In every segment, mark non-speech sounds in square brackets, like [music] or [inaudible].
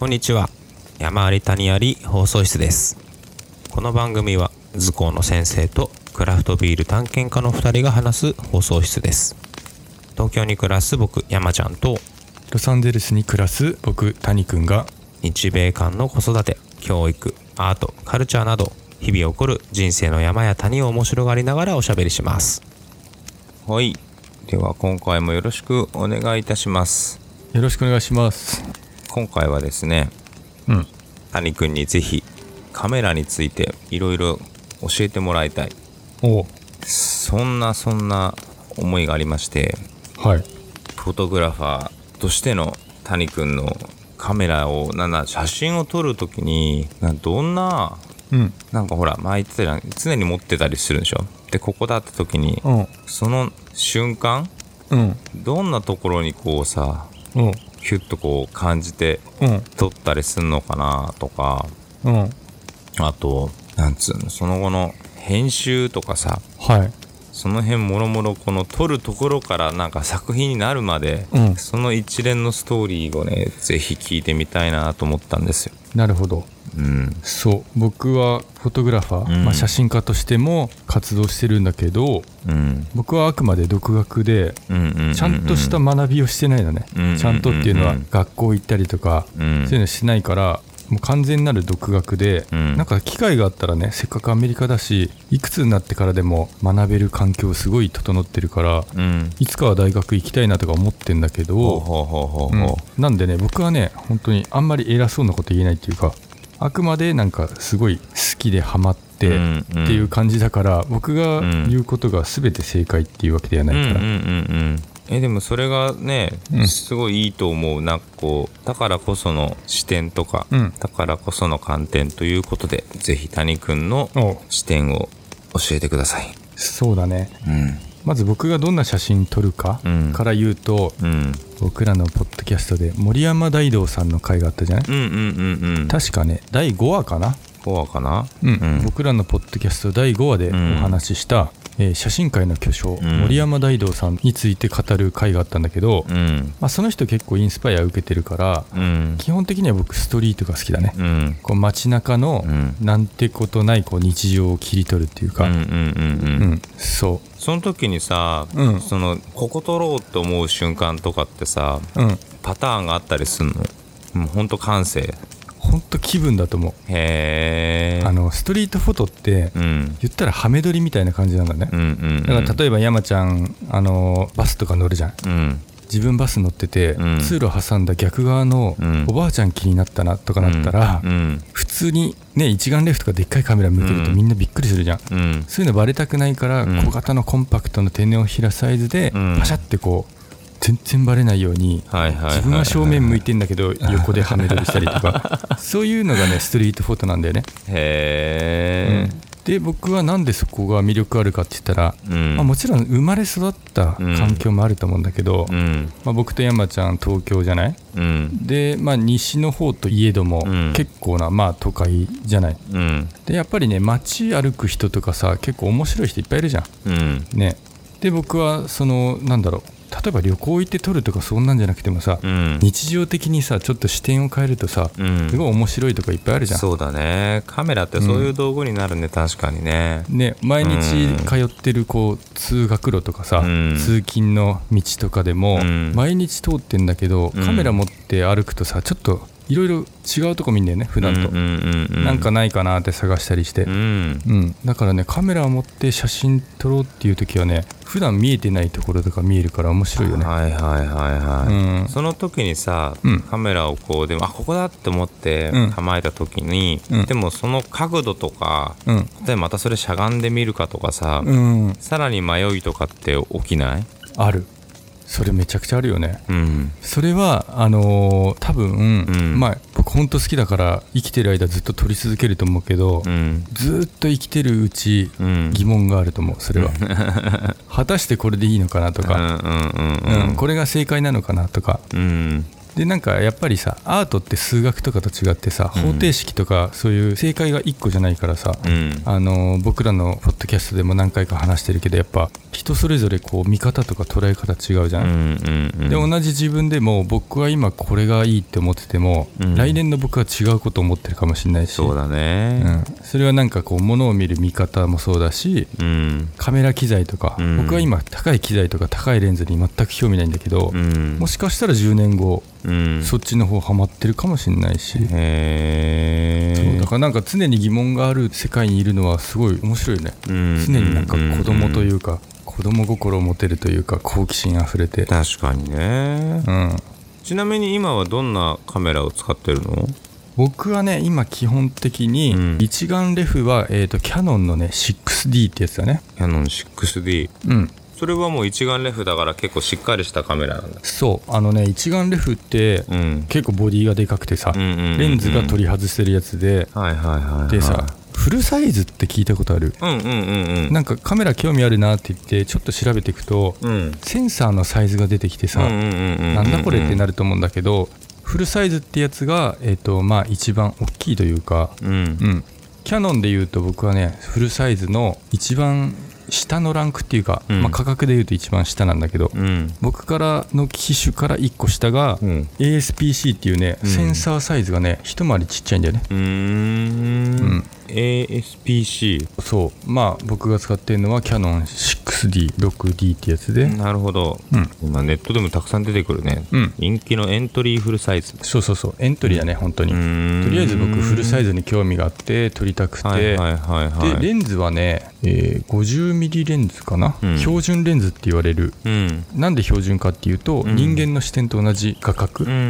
こんにちは。山あり谷あり放送室です。この番組は図工の先生とクラフトビール探検家の2人が話す放送室です。東京に暮らす僕山ちゃんとロサンゼルスに暮らす僕谷くんが日米間の子育て教育アートカルチャーなど日々起こる人生の山や谷を面白がりながらおしゃべりします。はい。では今回もよろしくお願いいたします。よろしくお願いします今回はですねうん。谷くんにぜひカメラについていろいろ教えてもらいたい。おう。そんなそんな思いがありましてはい。フォトグラファーとしての谷くんのカメラをなんだ写真を撮るときになどんなうん。なんかほら前言ってたじゃん常に持ってたりするでしょ。でここだって時にうん。その瞬間うん。どんなところにこうさうんヒュッとこう感じてうん。撮ったりすんのかなとかうん。あとなんつうのその後の編集とかさはいその辺もろもろこの撮るところからなんか作品になるまで、うん。その一連のストーリーをねぜひ聞いてみたいなと思ったんですよ。なるほど。うん。そう。僕はフォトグラファー、うん。まあ、写真家としても活動してるんだけどうん。僕はあくまで独学でちゃんとした学びをしてないのね、うんちゃんとっていうのはうん学校行ったりとか、うん。そういうのしないからもう完全なる独学で、うん。なんか機会があったらねせっかくアメリカだしいくつになってからでも学べる環境すごい整ってるからうん。いつかは大学行きたいなとか思ってんだけど、なんでね僕はね本当にあんまり偉そうなこと言えないっていうかあくまでなんかすごい好きでハマってってうん。うんいう感じだから、僕が言うことが全て正解っていうわけではうないから、えでもそれがね、うん。すごいいいと思うなんかこうだからこその視点とか、うん。だからこその観点ということでぜひ谷くんの視点を教えてください。そうだね。うん。まず僕がどんな写真撮るかうん。から言うと、うん。僕らのポッドキャストで森山大道さんの回があったじゃない、うんうんうんうん。確かね第5話かな、コアかな？うん。うん。僕らのポッドキャスト第5話でお話しした、えー写真界の巨匠、ん。森山大道さんについて語る回があったんだけど、うん。まあ、その人結構インスパイア受けてるからうん。基本的には僕ストリートが好きだね、うん。こう街中のうん。なんてことないこう日常を切り取るっていうか、うんうそその時にさ、うん。そのここ撮ろうって思う瞬間とかってさパターンがあったりすんの？もうほんと感性ほんと気分だと思う、あのストリートフォトってうん。言ったらハメ撮りみたいな感じなんだね、うんうんだから例えば山ちゃんあのバスとか乗るじゃん。うん。自分バス乗ってて、うん。通路挟んだ逆側のうん。おばあちゃん気になったなとかなったら、うん。普通にね一眼レフとかでっかいカメラ向けるとうん。みんなびっくりするじゃん、うん。そういうのバレたくないから、うん。小型のコンパクトの手のひらサイズでうん。パシャってこう全然バレないように自分は正面向いてんだけど横でハメ撮りしたりとか。[laughs] そういうのがねストリートフォトなんだよね、へえうん。で僕はなんでそこが魅力あるかって言ったら、うん。まあ、もちろん生まれ育った環境もあると思うんだけど、うん。まあ、僕と山ちゃん東京じゃない？うん。で、まあ、西の方といえども、うん。結構な、まあ、都会じゃない？うん。でやっぱりね街歩く人とかさ結構面白い人いっぱいいるじゃん。ね。で僕はそのなんだろう例えば旅行行って撮るとかそんなんじゃなくてもさ、うん。日常的にさちょっと視点を変えるとさ、うん。すごい面白いとかいっぱいあるじゃん。そうだね。カメラってそういう道具になるね、確かにね。ね、毎日うん。通ってるこう通学路とかさ、うん。通勤の道とかでも、うん。毎日通ってんだけどうん。カメラ持って歩くとさちょっといろいろ違うとこ見んだよね普段と、うんうんうんうん。なんかないかなって探したりして、うん。うん、だからねカメラを持って写真撮ろうっていう時はね普段見えてないところとか見えるから面白いよね、はいはいはいはい、うん。その時にさ、うん。カメラをこうでもあここだって思ってうん。構えた時に、うん。でもその角度とかうん。例えばまたそれしゃがんでみるかとかさ、うん。さらに迷いとかって起きない？あるそれめちゃくちゃあるよね。うん。それはあのー多分、うん。まあ僕本当好きだから生きてる間ずっと撮り続けると思うけど、うん。ずーっと生きてるうちうん。疑問があると思うそれは。[laughs] 果たしてこれでいいのかなとか、うんこれが正解なのかなとか。うん。でなんかやっぱりさアートって数学とかと違ってさ方程式とかそういう正解が1個じゃないからさ、うん。あの僕らのポッドキャストでも何回か話してるけどやっぱ人それぞれこう見方とか捉え方違うじゃ、うんんうんうん。で同じ自分でも僕は今これがいいって思ってても、うん。来年の僕は違うこと思ってるかもしれないし。そうだね。うん、それはなんかこう物を見る見方もそうだしうん。カメラ機材とか、うん。僕は今高い機材とか高いレンズに全く興味ないんだけど、うん。もしかしたら10年後、うん。そっちの方ハマってるかもしれないし、だからなんか常に疑問がある世界にいるのはすごい面白いよね、常になんか子供といううか、子供心を持てるというか好奇心あふれて、確かにね。うん、ちなみに今はどんなカメラを使ってるの？僕はね今基本的にうん。一眼レフは、えー、とキャノンのね 6D ってやつだね。キャノン 6D うん。それはもう一眼レフだから結構しっかりしたカメラなんだ。そう。あのね一眼レフってうん。結構ボディがでかくてさ、レンズが取り外せるやつで、はいはいはいはい。でさフルサイズって聞いたことある。うんうんうんうん。なんかカメラ興味あるなって言ってちょっと調べていくとうん。センサーのサイズが出てきてさ、うんうんうんうんなんだこれってなるると思うんだけどフルサイズってやつが、えーとまあ、一番大きいというか、うん。うん、キャノンで言うと僕はねフルサイズの一番下のランクっていうか、うん。まあ、価格で言うと一番下なんだけど、うん。僕からの機種から1個下が、うん。ASPC っていうね、うん。センサーサイズがね一回りちっちゃいんだよね。うーん。ASPC そう。まあ僕が使ってるのはキャノン 6D6D ってやつで、なるほど、うん。今ネットでもたくさん出てくるね、うん。人気のエントリーフルサイズ。そうそうそう。エントリーだね本当に。とりあえず僕フルサイズに興味があって撮りたくて、はいはいはいはい。でレンズはね、えー 50mm レンズかな、うん。標準レンズって言われる。うん。なんで標準かっていうと、うん。人間の視点と同じ画角、うんうんう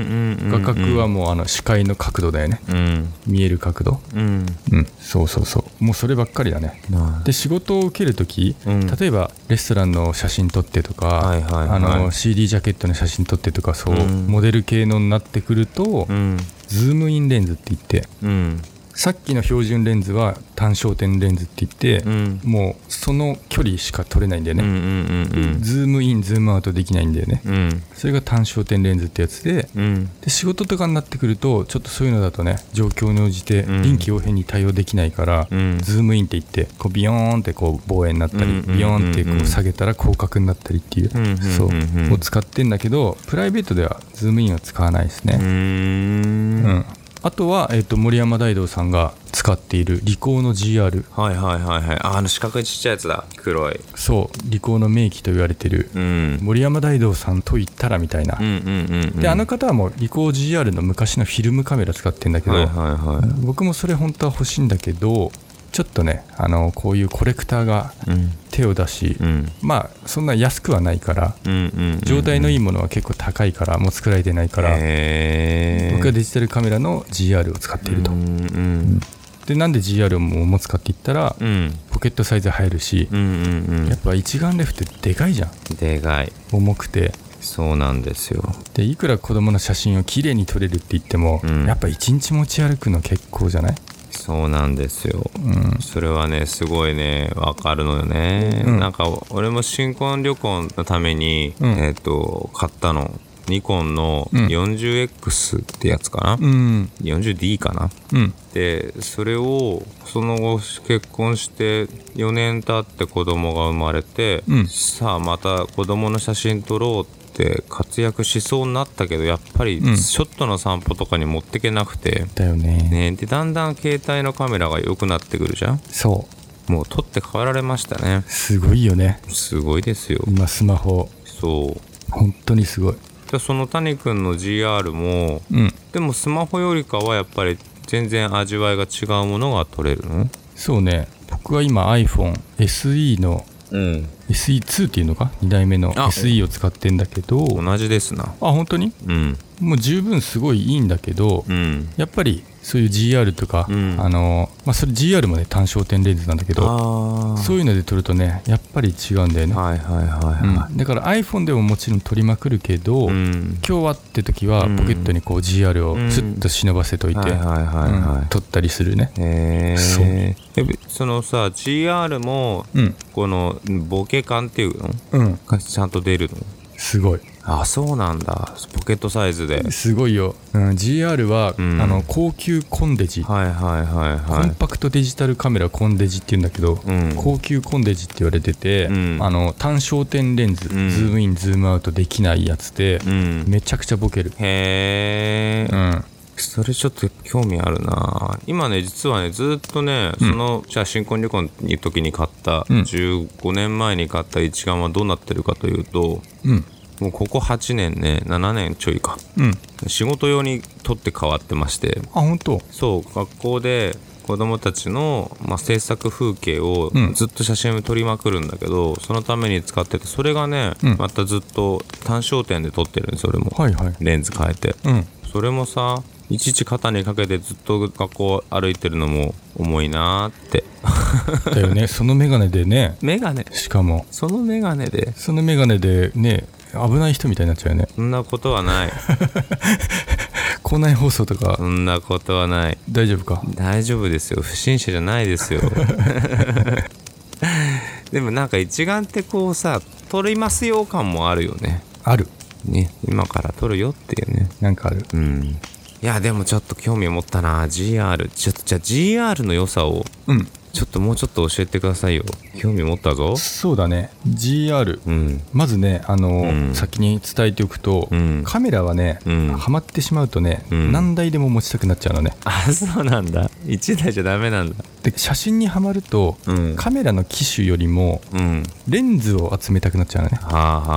んうん。画角はもうあの視界の角度だよね。うん。見える角度。うん。うん。そうそうそう。もうそればっかりだね。なで仕事を受けるとき、うん。例えばレストランの写真撮ってとか、はいはいはい。あの CD ジャケットの写真撮ってとかそう、うん。モデル系のになってくると、うん。ズームインレンズって言ってうんさっきの標準レンズは単焦点レンズって言って、うん。もうその距離しか撮れないんだようんうね、んズームインズームアウトできないんだよね。うん。うんそれが単焦点レンズってやつでうん。で仕事とかになってくるとちょっとそういうのだとね状況に応じてうん。臨機応変に対応できないから、うん。ズームインって言ってこうビヨーンってこう望遠になったり、うんうんうんうん。ビヨーンってこう下げたら広角になったりっていう、うんうんうんうん。そうを使ってんだけどプライベートではズームインは使わないですね、うん。んあとは、えっと森山大道さんが使っているリコーの GR はいはいはいはい。ああの四角いちっちゃいやつだ。黒い。そう。リコーの名機と言われてる。うん。森山大道さんと言ったらみたいな、うんうんうんうん。であの方はもうリコー GR の昔のフィルムカメラ使ってんだけど、はいはいはい。僕もそれ本当は欲しいんだけどちょっとねあのこういうコレクターがうん。手を出し、うん。まあそんな安くはないからうんうんうん状態のいいものは結構高いからもう作られてないから、僕はデジタルカメラの GR を使っていると、うんうんでなんで GR を持つかって言ったら、うん。ポケットサイズ入るしう、んうんやっぱ一眼レフってでかいじゃんうん。でかい。重くて。そうなんですよ。でいくら子供の写真を綺麗に撮れるって言っても、うん。やっぱ一日持ち歩くの結構じゃない？そうなんですよ。うん。それはねすごいねわかるのよね、うん。なんか俺も新婚旅行のために、うん。えっ、と買ったの。ニコンのうん。40X ってやつかな、うん、40D かな？うん、でそれをその後結婚して4年経って子供が生まれて、うん。さあまた子供の写真撮ろうって活躍しそうになったけどやっぱりうん。ショットの散歩とかに持ってけなくて、だよね。ね、でだんだん携帯のカメラが良くなってくるじゃん。そう。もう撮って変わられましたね。すごいよね。すごいですよ。今スマホ。そう。本当にすごい。でその谷君の GR もうん。でもスマホよりかはやっぱり全然味わいが違うものが撮れるの？そうね。僕は今 iPhone SE のうん。SE2 っていうのか？2代目のあ。SE を使ってんだけど。あ同じですな。本当に？うん。もう十分すごいいいんだけど、うん。やっぱりそういう GR とか、うん。あのまあそれ GR もね単焦点レンズなんだけどそういうので撮るとねやっぱり違うんだよね、はいはいはいはうん。だから iPhone でももちろん撮りまくるけど、いうん。今日はって時はうん。ポケットにこう GR をスッと忍ばせといて、はいはいはいはうん撮ったりするね。いへえそのさ GR もうん。このボケ感っていうのうん。がちゃんと出るの？すごいあそうなんだ。ポケットサイズで。すごいよ、うん、GR は、うん。あの高級コンデジ、はいはいはいコはい。ンパクトデジタルカメラコンデジって言うんだけど、うん。高級コンデジって言われてて、うん。あの単焦点レンズ、ん。ズームインズームアウトできないやつで、うん。めちゃくちゃボケる、へえ、うん、それちょっと興味あるな。今ね実はねずっとねその、じゃあ新婚旅行の時に買った、うん。15年前に買った一眼はどうなってるかというとうんもうここ8年ね7年ちょいか。うん。仕事用に撮って変わってまして。あ本当？そう学校で子供たちの、まあ、制作風景をうん。ずっと写真を撮りまくるんだけど、そのために使っててそれがね、うん。またずっと単焦点で撮ってるんです俺も。はいはい。レンズ変えて。うん。それもさいちいち肩にかけてずっと学校歩いてるのも重いなーって。だよね。そのメガネでね。[laughs] メガネ。しかも。そのメガネで。そのメガネでね危ない人みたいになっちゃうよね。そんなことはない。[laughs] 校内放送とか。そんなことはない。大丈夫か？大丈夫ですよ。不審者じゃないですよ。[laughs] でもなんか一眼ってこうさ撮りますよ感もあるよね。ある。ね。今から撮るよっていうね。なんかある。うん。いやでもちょっと興味を持ったな。GR ちょっとじゃあ GR の良さをうんちょっともうちょっと教えてくださいよ。興味持ったぞ。そうだね。GR うん。まずねあの、うん。先に伝えておくと、うん。カメラはね、うん。ハマってしまうとね、うん。何台でも持ちたくなっちゃうのね。あそうなんだ。1台じゃダメなんだ。で写真にはまると、うん。カメラの機種よりもうん。レンズを集めたくなっちゃうのね。はあは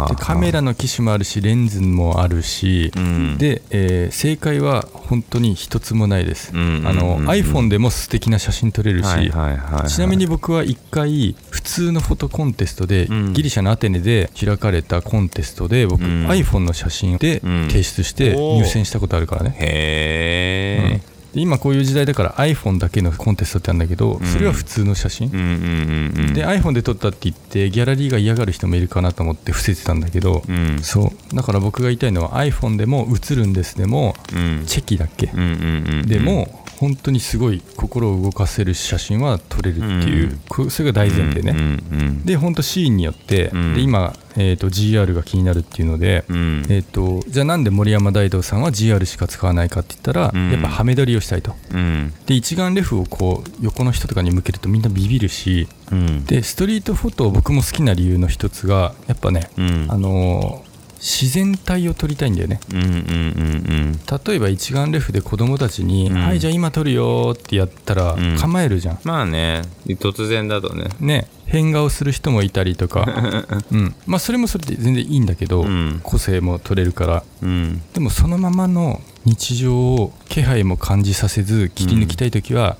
あはあカメラの機種もあるしレンズもあるし、うん。で、えー正解は本当に一つもないです、うんあの、うん。iPhone でも素敵な写真撮れるし、はいはいはいはい。ちなみに僕は1回普通のフォトコンテストで、うん。ギリシャのアテネで開かれたコンテストで僕、うん。iPhone の写真でうん。提出して入選したことあるからね、へえで今こういう時代だから iPhone だけのコンテストってあるんだけど、ん。それは普通の写真、うんうんうんうん。で iPhone で撮ったって言ってギャラリーが嫌がる人もいるかなと思って伏せてたんだけど、うん。そう。だから僕が言いたいのは iPhone でも映るんですでもうん。チェキだっけ、うんうんうんうん。でも本当にすごい心を動かせる写真は撮れるっていう、うん。こそれが大前提ね、うんうんで本当シーンによって、うん。で今、えー、と GR が気になるっていうので、うん。えー、とじゃあなんで森山大道さんは GR しか使わないかって言ったら、うん。やっぱはめ撮りをしたいと。うん。で一眼レフをこう横の人とかに向けるとみんなビビるしうん。でストリートフォトを僕も好きな理由の一つがやっぱね、うん。あのー自然体を撮りたいんだよね。うんうんうん例えば一眼レフで子供たちに「うん。はいじゃあ今撮るよ」ってやったらうん。構えるじゃん、まあね。突然だとね。ね。変顔する人もいたりとか、[laughs] うん、まあそれもそれで全然いいんだけど、うん。個性も取れるから。うん。でもそのままの日常を気配も感じさせず切り抜きたい時は、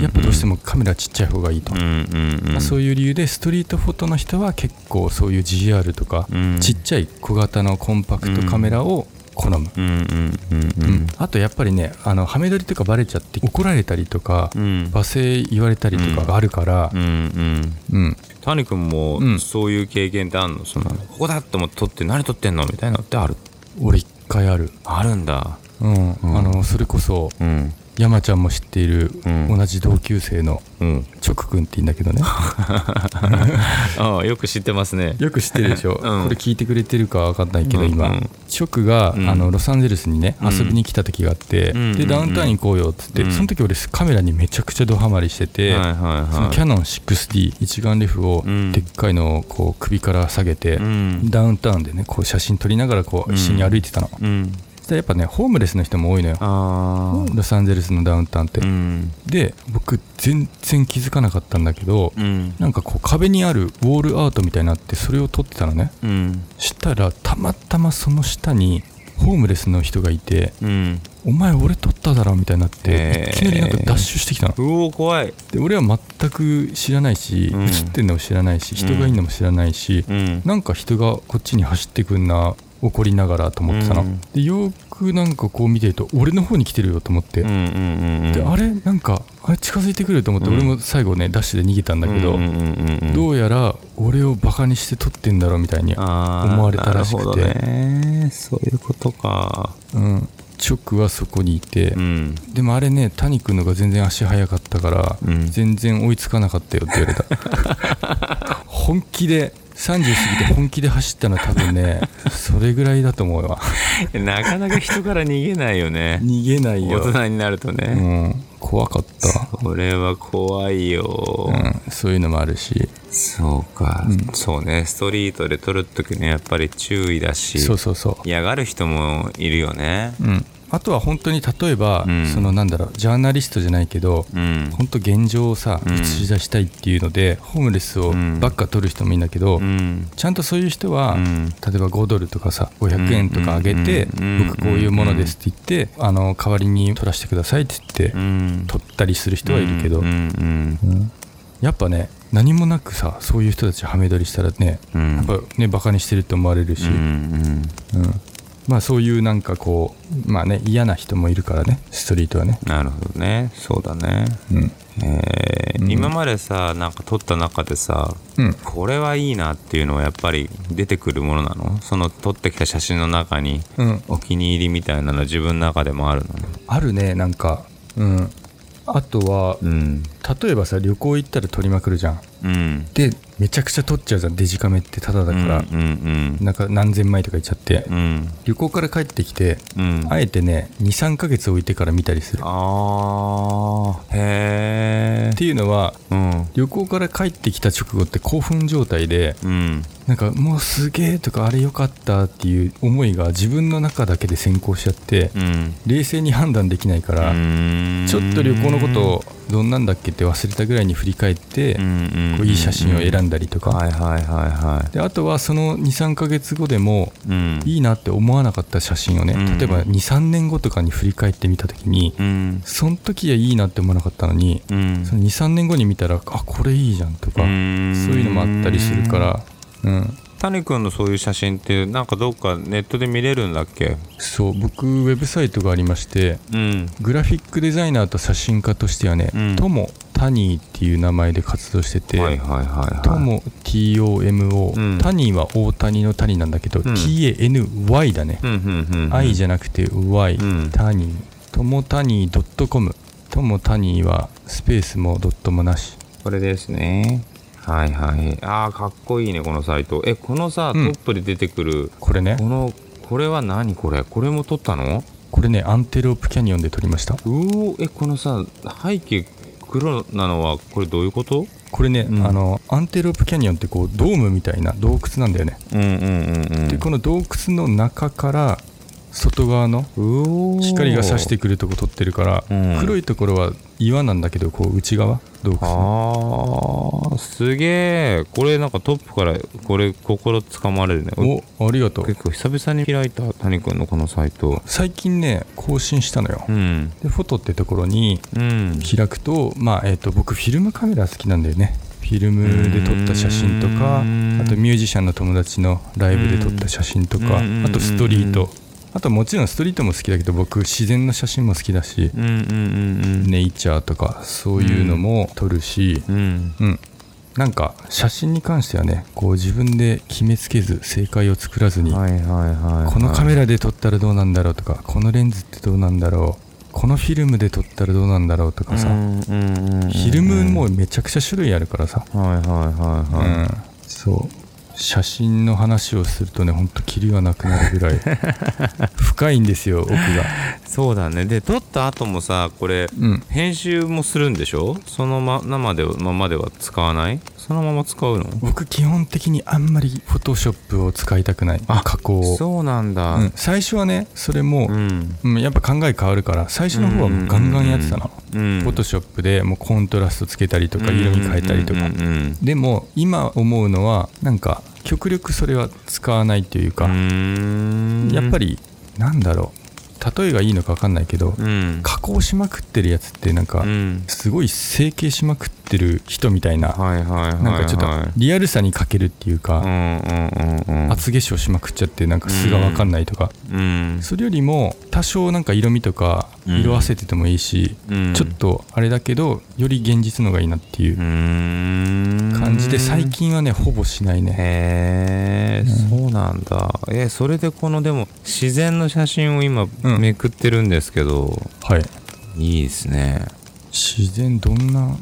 やっぱどうしてもカメラちっちゃい方がいいと、まあ、そういう理由でストリートフォトの人は結構そういう GR とか、うん。ちっちゃい小型のコンパクトカメラを好む、あとやっぱりねあのハメ撮りとかバレちゃって怒られたりとか、うん。罵声言われたりとかがあるから。うん谷君もうん。そういう経験ってあんの？そのここだって思って撮って何撮ってんの？みたいなのってある？俺一回ある。あるんだうん、うんあのそれこそうん。山ちゃんも知っている、うん。同じ同級生のうん。チョク君って言うんだけどね。[laughs] ああよく知ってますね。よく知ってるでしょ、[laughs] うん。これ聞いてくれてるか分かんないけど、うん今、うん。チョクが、うん。あのロサンゼルスにねうん。遊びに来た時があって、うんでダウンタウンに行こうよっつって、うん。その時俺カメラにめちゃくちゃドハマりしてて、はいはいはい。そのキャノン 6D 一眼レフをうん。でっかいのをこう首から下げて、うん。ダウンタウンでねこう写真撮りながらこう一緒に歩いてたの、したらやっぱねホームレスの人も多いのよ。あロサンゼルスのダウンタウンって、あうん。で僕全然気づかなかったんだけど、うん。なんかこう壁にあるウォールアートみたいになってそれを撮ってたのね。うん。したらたまたまその下にホームレスの人がいてうん「お前俺撮っただろ」みたいになっていきなりなんかダッシュしてきたの。うお怖い。で俺は全く知らないし、うん。映ってんのも知らないし人がいるのも知らないし、うん。なんか人がこっちに走ってくんな怒りながらと思ってたの、うん。でよーくなんかこう見てると俺の方に来てるよと思って、であれ？なんかあれ近づいてくると思って、うん。俺も最後ねダッシュで逃げたんだけど、どうやら俺をバカにして撮ってんだろうみたいに、思われたらしくて。そういうことか。うん、チョックはそこにいて、うん。でもあれね谷君のが全然足速かったから、うん。全然追いつかなかったよって言われた。[laughs] 本気で30過ぎて本気で走ったの多分ねそれぐらいだと思うわ。[laughs] なかなか人から逃げないよね。逃げないよ。大人になるとうね、ん。怖かった。これは怖いよ、うん、そういうのもあるし。そうか、そうね。ストリートで撮るときねやっぱり注意だしそうそうそ嫌がる人もいるよね。う、うん、あとは本当に例えば、うん。そのなんだろうジャーナリストじゃないけどうん。本当現状をさうん。映し出したいっていうので、ホームレスをうん。ばっか取る人もいいんだけど、うん。ちゃんとそういう人は、うん。例えば5ドルとかさ500円とか上げて、うん。僕こういうものですって言って、あの代わりに取らせてくださいって言って、うん。取ったりする人はいるけど、やっぱね何もなくさそういう人たちはめ撮りしたらね、うん。やっぱねバカにしてるって思われるし、うん。うん。うんまあそういうなんかこうまあね嫌な人もいるからねストリートはね、なるほどね。そうだね。うん。えー。うん。今までさなんか撮った中でさうん、これはいいなっていうのはやっぱり出てくるものなの？その撮ってきた写真の中にうん、お気に入りみたいなの自分の中でもあるの？あるねなんか。うんあとはうん。例えばさ旅行行ったら撮りまくるじゃん。うん。でめちゃくちゃ撮っちゃうじゃん。デジカメってタダだから、うんうんなんか何千枚とかいっちゃって、うん。旅行から帰ってきて、うん。あえてね23ヶ月置いてから見たりする。っあー。へえていうのはうん。旅行から帰ってきた直後って興奮状態でうんなんかもうすげえとかあれよかったっていう思いが自分の中だけで先行しちゃってうん。冷静に判断できないからちょっと旅行のことをどんなんだっけって忘れたぐらいに振り返ってこういい写真を選んだりとか。であとはその23ヶ月後でもいうん。いいなって思わなかった写真をねうん。例えば23年後とかに振り返ってみた時にうん。その時はいいなって思わなかったのにうん。その23年後に見たらあこれいいじゃんとかそういうのもあったりするからうん。谷君のそういう写真ってなんかどっかネットで見れるんだっけ？そう僕ウェブサイトがありましてうん。グラフィックデザイナーと写真家としてはねうん。トモタニーっていう名前で活動してて、はいはいはいはい。トモ TOMO、うん。タニーは大谷の谷なんだけど、ん。TANY だね、うんうんうんうん。I じゃなくて Y、うん。タニー。トモタニー .com トモタニーはスペースもドットもなし。これですねはいはい。あーかっこいいねこのサイト。えこのさ、うん。トップで出てくるこれね。このこれは何？これ。これも撮ったの？これねアンテロープキャニオンで撮りました。うおえこのさ背景黒なのはこれどういうこと？これね、うん。あのアンテロープキャニオンってこうドームみたいな洞窟なんだよね、うんうんうんうん。でこの洞窟の中から外側の光が差してくるとこ撮ってるから、うん。黒いところは岩なんだけどこう内側洞窟のあーすげえこれなんかトップからこれ心つかまれるね。おありがとう。結構久々に開いた谷君のこのサイト。最近ね更新したのよ、うん。でフォトってところにうん。開くと,、まあえー、と僕フィルムカメラ好きなんだよね。フィルムで撮った写真とかうん。あとミュージシャンの友達のライブで撮った写真とかうん。あとストリートあともちろんストリートも好きだけど僕自然の写真も好きだしうんうんうんネイチャーとかそういうのも撮るしうん。うん。うん。なんか写真に関してはねこう自分で決めつけず正解を作らずにはいはいはいこのカメラで撮ったらどうなんだろうとかこのレンズってどうなんだろうこのフィルムで撮ったらどうなんだろうとかさ、うんうんうんうん。フィルムもめちゃくちゃ種類あるからさ、はいはいはいはい、うん、そう写真の話をするとねほんとキリがなくなるぐらい [laughs] 深いんですよ奥が。そうだね。で撮った後もさこれうん。編集もするんでしょ？そのま生でままでは使わない？そのまま使うの？僕基本的にあんまりフォトショップを使いたくない。あ加工を。そうなんだ。うん、最初はねそれもう、ん。うんやっぱ考え変わるから最初の方はもうガンガンやってたの、うんフォトショップでもうコントラストつけたりとか色味変えたりとか、うんうんでも今思うのはなんか極力それは使わないというか、うん。やっぱりなんだろう例えがいいのか分かんないけど、うん。加工しまくってるやつってなんか、うん。すごい整形しまくってる人みたいな、なんかちょっとリアルさに欠けるっていううんか、厚化粧しまくっちゃってなんか素が分かんないとか、うん。それよりも多少なんか色味とかうん色あせててもいいし、うん。ちょっとあれだけどより現実のがいいなっていううん。感じで最近はねほぼしないね。へえ、そうなんだ。えそれでこのでも自然の写真を今うん。めくってるんですけど、はい。いいですね。自然どんな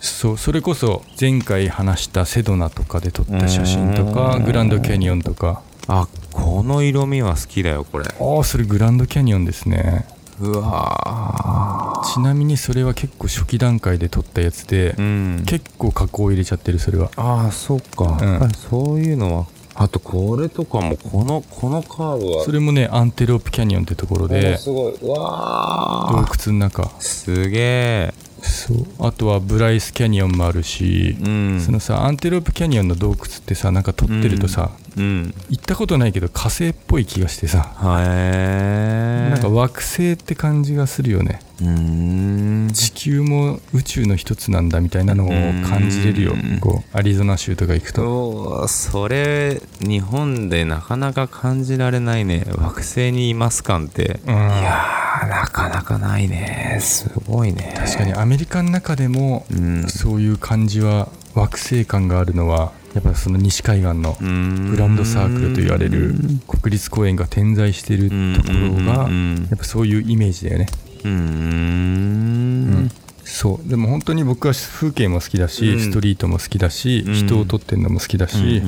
そうそれこそ前回話したセドナとかで撮った写真とかうん。グランドキャニオンとか。あこの色味は好きだよこれ。ああそれグランドキャニオンですねうわちなみにそれは結構初期段階で撮ったやつでーうん。結構加工入れちゃってるそれは。ああそっか、うん。やっぱりそういうのは。あとこれとかもこのこのカーブは。それもねアンテロープキャニオンってところおですごい。うわ洞ー窟の中。すげえそう。あとはブライスキャニオンもあるし、うん。そのさアンテロープキャニオンの洞窟ってさなんか撮ってるとさ、うん。行ったことないけど火星っぽい気がしてさ、へえなんか惑星って感じがするよね。うーん。地球も宇宙の一つなんだみたいなのを感じれるよ。うん。こうアリゾナ州とか行くと。それ日本でなかなか感じられないね。惑星にいます感って。うん。いやーなかなかないね。すごいね。確かにアメリカの中でもうん。そういう感じは惑星感があるのはやっぱその西海岸のググランドサークルと言われる国立公園が点在してるところがうんやっぱそういうイメージだよね。うーんそう。でも本当に僕は風景も好きだし、うん。ストリートも好きだし、うん。人を撮ってるのも好きだし、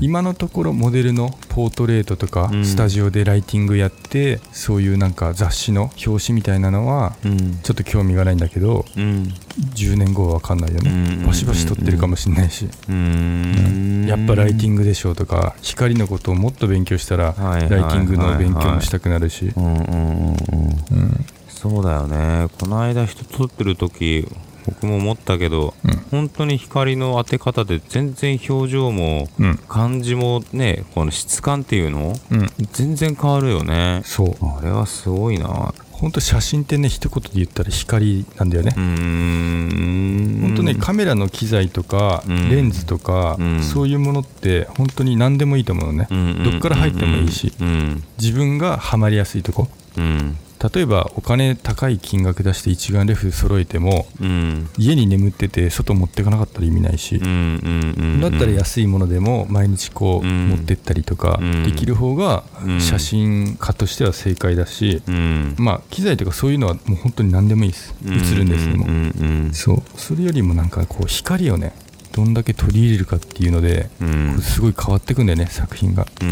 今のところモデルのポートレートとか、うん。スタジオでライティングやってそういうなんか雑誌の表紙みたいなのはうん。ちょっと興味がないんだけどうん。10年後は分かんないよね、うんバシバシ撮ってるかもしれないし、うーん。やっぱライティングでしょうとか光のことをもっと勉強したら、ライティングの勉強もしたくなるし、うんうんうんうんうんそうだよね。この間人撮ってる時僕も思ったけど、うん。本当に光の当て方で全然表情もうん。感じもねこの質感っていうのうん。全然変わるよね。そう。あれはすごいな。本当写真ってね一言で言ったら光なんだよね。う、ーん。本当ねカメラの機材とか、うん。レンズとか、うん。そういうものって本当に何でもいいと思うのね、うん。どっから入ってもいいしうん。自分がハマりやすいとこ。うん例えばお金高い金額出して一眼レフ揃えてもうん。家に眠ってて外持ってかなかったら意味ないし、だったら安いものでも毎日こううん。持ってったりとかうん。できる方がうん。写真家としては正解だし、うん。まあ機材とかそういうのはもう本当に何でもいいです。映るんですでも、うそう。それよりもなんかこう光をねどんだけ取り入れるかっていうので、うん。すごい変わってくんだよね作品が、うー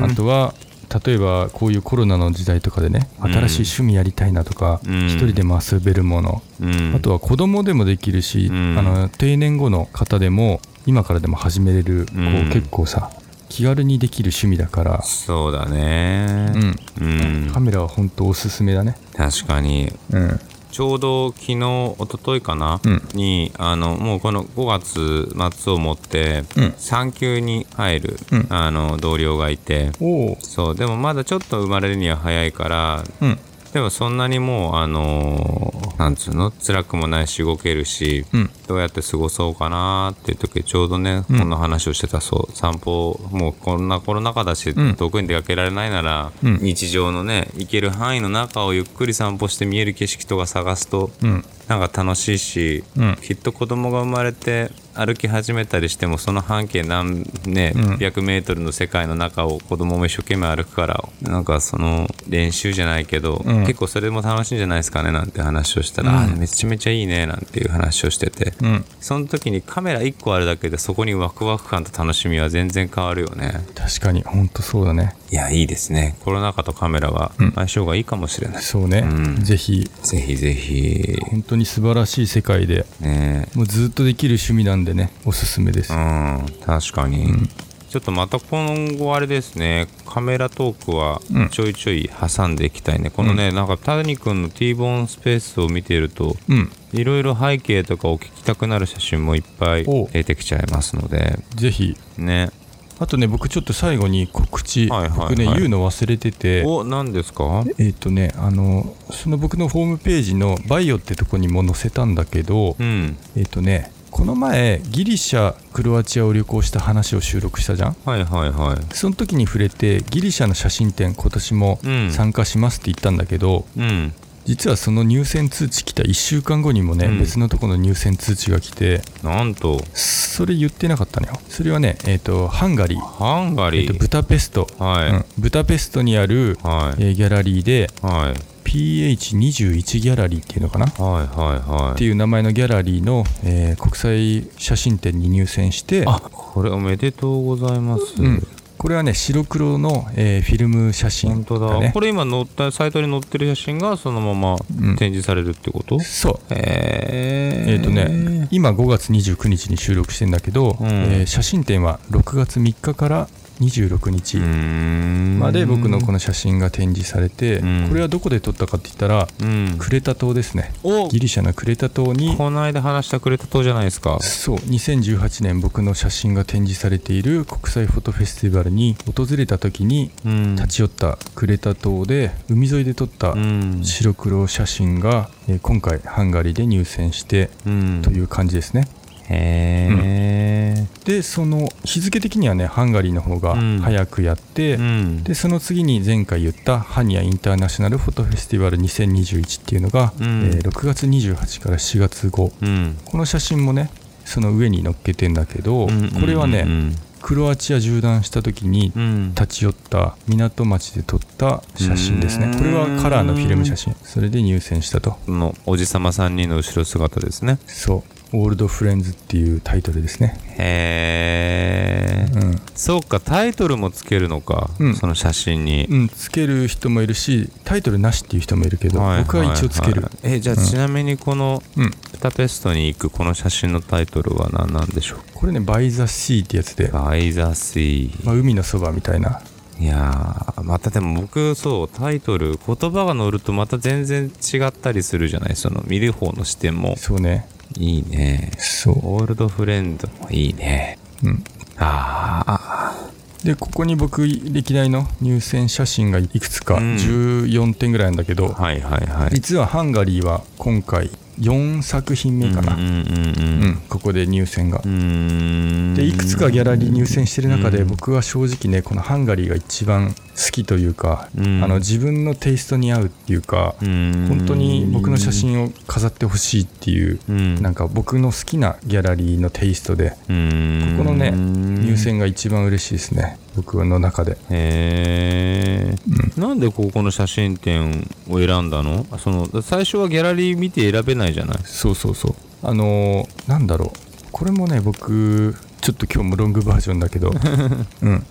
ん。あとは例えばこういうコロナの時代とかでねうん。新しい趣味やりたいなとか、うん。一人でも遊べるもの、うん。あとは子供でもできるし、うん。あの定年後の方でも今からでも始めれる、こう結構さ気軽にできる趣味だから、そうだね。うん。うん。カメラは本当おすすめだね。確かに。うんちょうど昨日一昨日かな、うん。にあのもうこの5月末をもってうん。産休に入る、うん。あの同僚がいて。そうでもまだちょっと生まれるには早いからうんでもそんなにもうあのーなんつうの辛くもないし動けるし、うん。どうやって過ごそうかなっていう時ちょうどね、うん。この話をしてたそう。散歩もうこんなコロナ禍だし、うん遠くに出かけられないなら、うん。日常のね行ける範囲の中をゆっくり散歩して見える景色とか探すとうんなんか楽しいし、うん。きっと子供が生まれて歩き始めたりしてもその半径何ね、うん。百メートルの世界の中を子供も一生懸命歩くからなんかその練習じゃないけど、うん。結構それも楽しいんじゃないですかねなんて話をしたら、うん。あめちゃめちゃいいねなんていう話をしてて、うん。その時にカメラ1個あるだけでそこにワクワク感と楽しみは全然変わるよね。確かに本当そうだね。いやいいですね。コロナ禍とカメラはうん。相性がいいかもしれない、そうね、うん。ぜひ。ぜひぜひ。本当に素晴らしい世界でね。もうずっとできる趣味なんでねおすすめです、うん確かに、うん。ちょっとまた今後あれですねカメラトークはうん。ちょいちょい挟んでいきたいね、このね、なんか谷君の T ボーンスペースを見ているとうん。いろいろ背景とかを聞きたくなる写真もいっぱいお出てきちゃいますので。ぜひ。ねあとね僕ちょっと最後に告知、はいはいはい。僕ね言うの忘れてて。お何ですか？えっ、とねあのその僕のホームページのバイオってとこにも載せたんだけど、うん。えっ、とねこの前ギリシャクロアチアを旅行した話を収録したじゃん？はいはいはい。その時に触れてギリシャの写真展今年もうん。参加しますって言ったんだけど、うん実はその入選通知来た1週間後にもね、うん。別のところの入選通知が来てなんと。それ言ってなかったのよ。それはねえっ、とハンガリー、ハンガえーとリー、ブタペスト、はい、うん。ブタペストにある、はい。えーギャラリーではい。ピ PH21 ギャラリーっていうのかな？っはいはいはい。ていう名前のギャラリーの、えー国際写真展に入選してあこれおめでとうございます、うん、これはね白黒の、えーフィルム写真本当だ、ね。これ今載ったサイトに載ってる写真がそのままうん。展示されるってこと、そう。へえっ、とね今5月29日に収録してんだけど、うん。えー写真展は6月3日から26日。まで僕のこの写真が展示されて、うん。これはどこで撮ったかって言ったらうん。クレタ島ですね。お。ギリシャのクレタ島にこの間話したくれた島じゃないですか。そう2018年僕の写真が展示されている国際フォトフェスティバルに訪れた時にうん。立ち寄ったクレタ島で海沿いで撮ったうん。白黒写真が、えー今回ハンガリーで入選してうん。という感じですねへえでその日付的にはねハンガリーの方がうん。早くやって、うん。でその次に前回言ったハニアインターナショナルフォトフェスティバル2021っていうのが、うん。えー6月28から4月後うん。この写真もねその上に載っけてんだけど、うんこれはね、うんクロアチア縦断した時にうん。立ち寄った港町で撮った写真ですね。うん。これはカラーのフィルム写真。それで入選したと。このおじさま3人の後ろ姿ですね。そう「オールドフレンズ」っていうタイトルですね。へえうん。そうかタイトルもつけるのか、うん。その写真に、うん、つける人もいるしタイトルなしっていう人もいるけど、はい僕は一応つける、はいはいえじゃあうん。ちなみにこのうん。ブダペストに行くこの写真のタイトルは何なんでしょう？これね「バイ・ザ・シー」ってやつで、 By the Sea。まあ、海のそばみたいな。いやーまたでも僕そうタイトル言葉が載るとまた全然違ったりするじゃない？その見る方の視点も。そうねいいね。そう、 Old Friend もいいね。うん、ああ。でここに僕歴代の入選写真がいくつかうん。14点ぐらいなんだけど、はいはいはい。実はハンガリーは今回4作品目かな、うんうんうんうん。ここで入選が。でいくつかギャラリー入選してる中でうん僕は正直ねこのハンガリーが一番好きというか、うん。あの自分のテイストに合うっていうか、本本当に僕の写真を飾ってほしいっていう、うん。なんか僕の好きなギャラリーのテイストでうん。ここのね入入選が一番嬉しいですね。僕の中で。へえ、なんでここの写真展を選んだの？その最初はギャラリー見て選べないじゃない。そうそうそう。あのーなんだろう。これもね僕ちょっと今日もロングバージョンだけど。[laughs] うん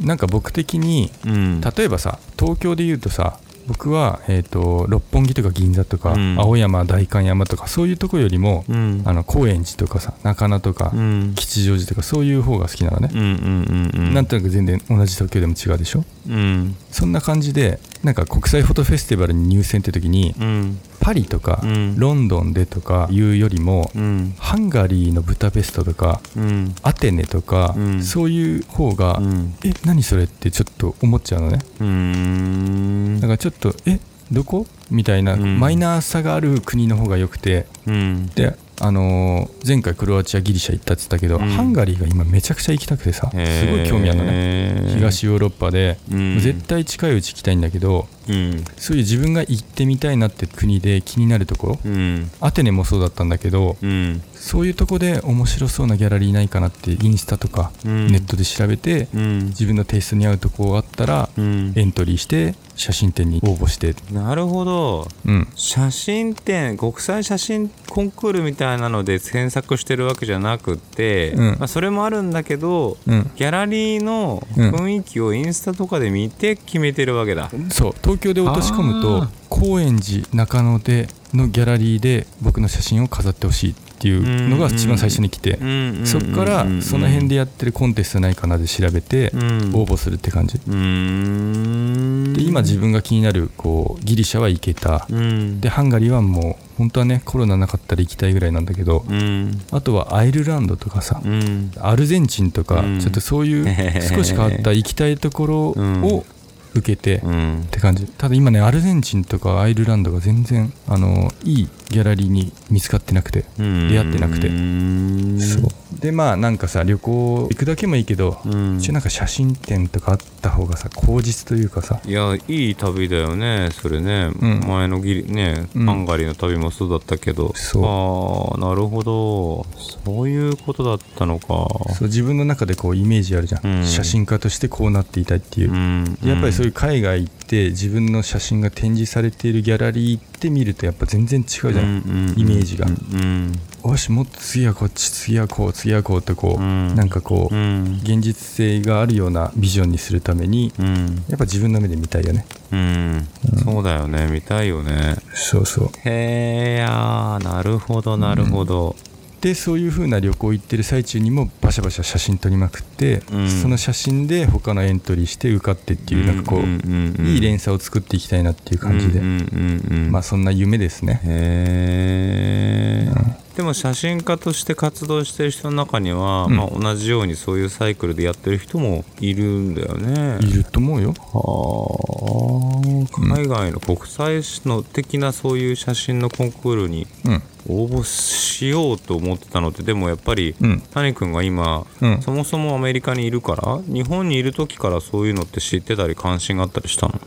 なんか僕的にうん。例えばさ東京で言うとさ僕は、えー、と六本木とか銀座とか、うん。青山代官山とかそういうとこよりも、うん。あの高円寺とかさ中野とか、うん。吉祥寺とかそういう方が好きなのね、うんうんなんとなく全然同じ東京でも違うでしょ？うん。そんな感じでなんか国際フォトフェスティバルに入選って時にうんパリとか、うん。ロンドンでとかいうよりも、うん。ハンガリーのブダペストとかうん。アテネとか、うん。そういう方が、うん。え何それってちょっと思っちゃうのね。うーん。だからちょっとえどこ？みたいな、うん。マイナーさがある国の方が良くて。うん。であのー前回クロアチアギリシャ行ったって言ったけど、うん。ハンガリーが今めちゃくちゃ行きたくてさすごい興味あるのねね。東ヨーロッパで、うん。絶対近いうち行きたいんだけどうん。そういう自分が行ってみたいなって国で気になるところうん。アテネもそうだったんだけどうん。そういうとこで面白そうなギャラリーないかなってインスタとかうん。ネットで調べて、うん。自分のテイストに合うとこあったら、うん。エントリーして写真展に応募して。なるほど。うん。写真展国際写真コンクールみたいなので検索してるわけじゃなくって、うん。まあ、それもあるんだけどうん。ギャラリーのうん。雰囲気をインスタとかで見て決めてるわけだ、そう東京で落とし込むあとー。高円寺中野でのギャラリーで僕の写真を飾ってほしいっていうのが一番最初に来て、そっからその辺でやってるコンテストないかなで調べてうん。応募するって感じ、で今自分が気になるこうギリシャは行けた、うん。でハンガリーはもう本当はねコロナなかったら行きたいぐらいなんだけど、うん。あとはアイルランドとかさ、うん。アルゼンチンとか、うん。ちょっとそういう少し変わった行きたいところを受けて、っうん。て感じ。ただ今ねアルゼンチンとかアイルランドが全然あのいいギャラリーに見つかってなくてうん。出会ってなくて。うん。そう。でまあなんかさ旅行行くだけもいいけど、うん。一応なんか写真展とかあった方がさ口実というかさ。いやいい旅だよねそれね、うん。前のギリね、うん。ハンガリーの旅もそうだったけど。そう。ああなるほど。そういうことだったのか。そう自分の中でこうイメージあるじゃん、うん。写真家としてこうなっていたいっていう、うん。やっぱりそういいう海外行って自分の写真が展示されているギャラリー行って見るとやっぱ全然違うじゃん、イメージが。うん。よしもっと次はこっち次はこう次はこうってこう、うん。なんかこう、うん。現実性があるようなビジョンにするためにうん。やっぱ自分の目で見たいよね。うん、そうだよね。見たいよね。そうそう。へえやーなるほどなるほど、でそういう風な旅行行ってる最中にもバシャバシャ写真撮りまくって、うん。その写真で他のエントリーして受かってっていう、なんかこう、んんうんいい連鎖を作っていきたいなっていう感じで、うんうんうんうん。まあそんな夢ですね。へえ、でも写真家として活動してる人の中には、うん。まあ、同じようにそういうサイクルでやってる人もいるんだよね。いると思うよはあ海外の国際の的なそういう写真のコンクールにうん。応募しようと思ってたのってでもやっぱり、うん。谷君が今、うん。そもそもアメリカにいるから日本にいる時からそういうのって知ってたり関心があったりしたの？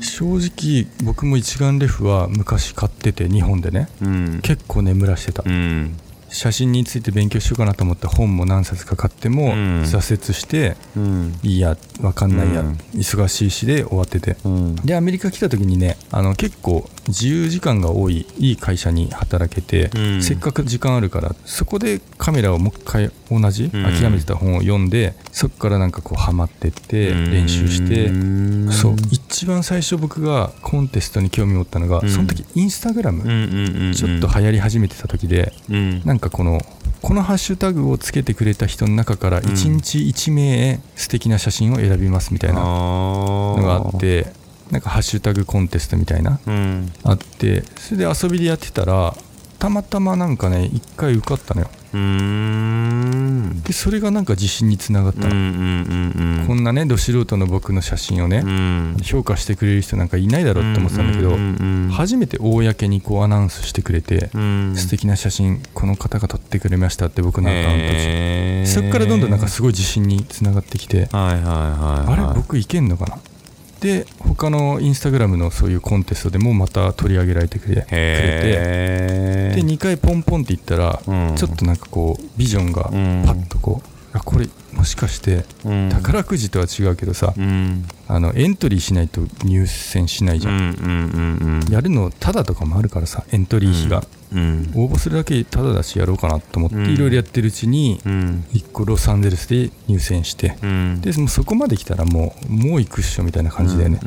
正直僕も一眼レフは昔買ってて日本でね。うん。結構眠らしてた、うん写真について勉強しようかなと思って本も何冊か買ってもうん。挫折して、うん。いいやわかんないや、うん。忙しいしで終わってて。うん。でアメリカ来た時にねあの結構自由時間が多いいい会社に働けて、うん。せっかく時間あるからそこでカメラをもう一回同じ、うん。諦めてた本を読んでそこからなんかこうハマってって練習して、うんそう一番最初僕がコンテストに興味を持ったのが、うん。その時インスタグラム、ちょっと流行り始めてた時でうん。なんかこのこのハッシュタグをつけてくれた人の中から1日1名素敵な写真を選びますみたいなののがあってなんかハッシュタグコンテストみたいなうん。あってそれで遊びでやってたらたまたまなんかね1回受かったのよでそれがなんか自信につながった。こんなねど素人の僕の写真をね、うん。評価してくれる人なんかいないだろうって思ってたんだけど、初めて公にこうアナウンスしてくれて、うん。素敵な写真この方が撮ってくれましたって僕のアカウントにへー。そっからどんどんなんかすごい自信につながってきて、あれ僕いけんのかな？で他のインスタグラムのそういうコンテストでもまた取り上げられてくれてで2回ポンポンっていったら、うん。ちょっとなんかこうビジョンがうん。パッとこう、あこれもしかしてうん。宝くじとは違うけどさ、うん。あのエントリーしないと入選しないじゃん、うんうんうんうん。やるのタダとかもあるからさエントリー費が、うん。応募するだけタダだしやろうかなと思ってうん。いろいろやってるうちにうん。1個ロサンゼルスで入選してうん。でそこまで来たらもうもう行くっしょみたいな感じだよね、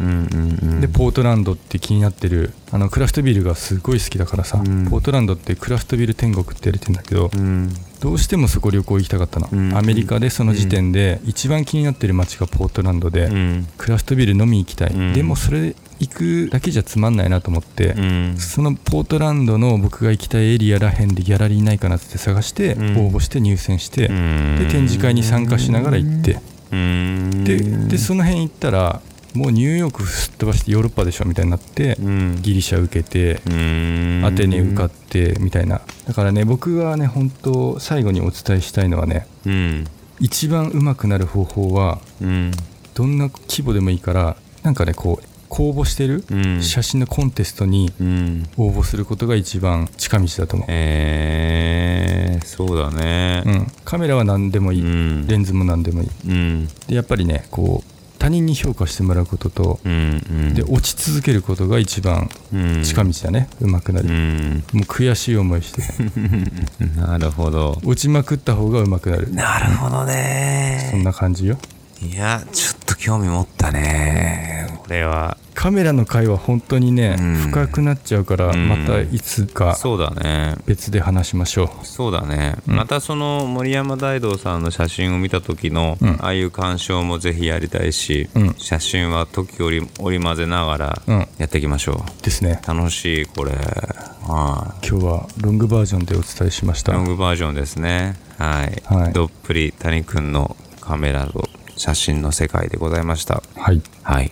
でポートランドって気になってるあのクラフトビールがすごい好きだからさ、うん。ポートランドってクラフトビール天国って言われてんだけど、うん。どうしてもそこ旅行行きたかったの、うんアメリカでその時点で一番気になってる街がポートランドで、うん。クラフトビール飲み行きたい、うん。でもそれ行くだけじゃつまんないなと思って、うん。そのポートランドの僕が行きたいエリアらへんでギャラリーないかなって探してうん。応募して入選して、うん。で展示会に参加しながら行って、うん。ででその辺行ったらもうニューヨークすっ飛ばしてヨーロッパでしょみたいになって、うん。ギリシャ受けて、うん。アテネ受かってみたいな。だからね僕はね本当最後にお伝えしたいのはねうん。一番上手くなる方法はうん。どんな規模でもいいからなんかねこう公募してるうん。写真のコンテストにうん。応募することが一番近道だと思う、えー、そうだね。うん、カメラは何でもいい、うん。レンズも何でもいい。うん。でやっぱりねこう他人に評価してもらうことと、うんうん。で落ち続けることが一番うん。近道だね、上手くなる、うん。もう悔しい思いして。[laughs] なるほど。落ちまくった方が上手くなる。なるほどそねんな感じよ。いやちょっと興味持ったね。これはカメラの回は本当にね、うん。深くなっちゃうから、うん。またいつかそうだね。別で話しましょそうだね、うん。またその森山大道さんの写真を見た時の、うん。ああいう鑑賞もぜひやりたいし、うん。写真は時折織り交ぜながらうん。やっていきましょう。ですね。う楽しいこれ。は今日はロングバージョンでお伝えしましいた。ロングバージョンですね。はい、はい。どっぷり谷くんのカメラと写真の世界でございました。はい。はい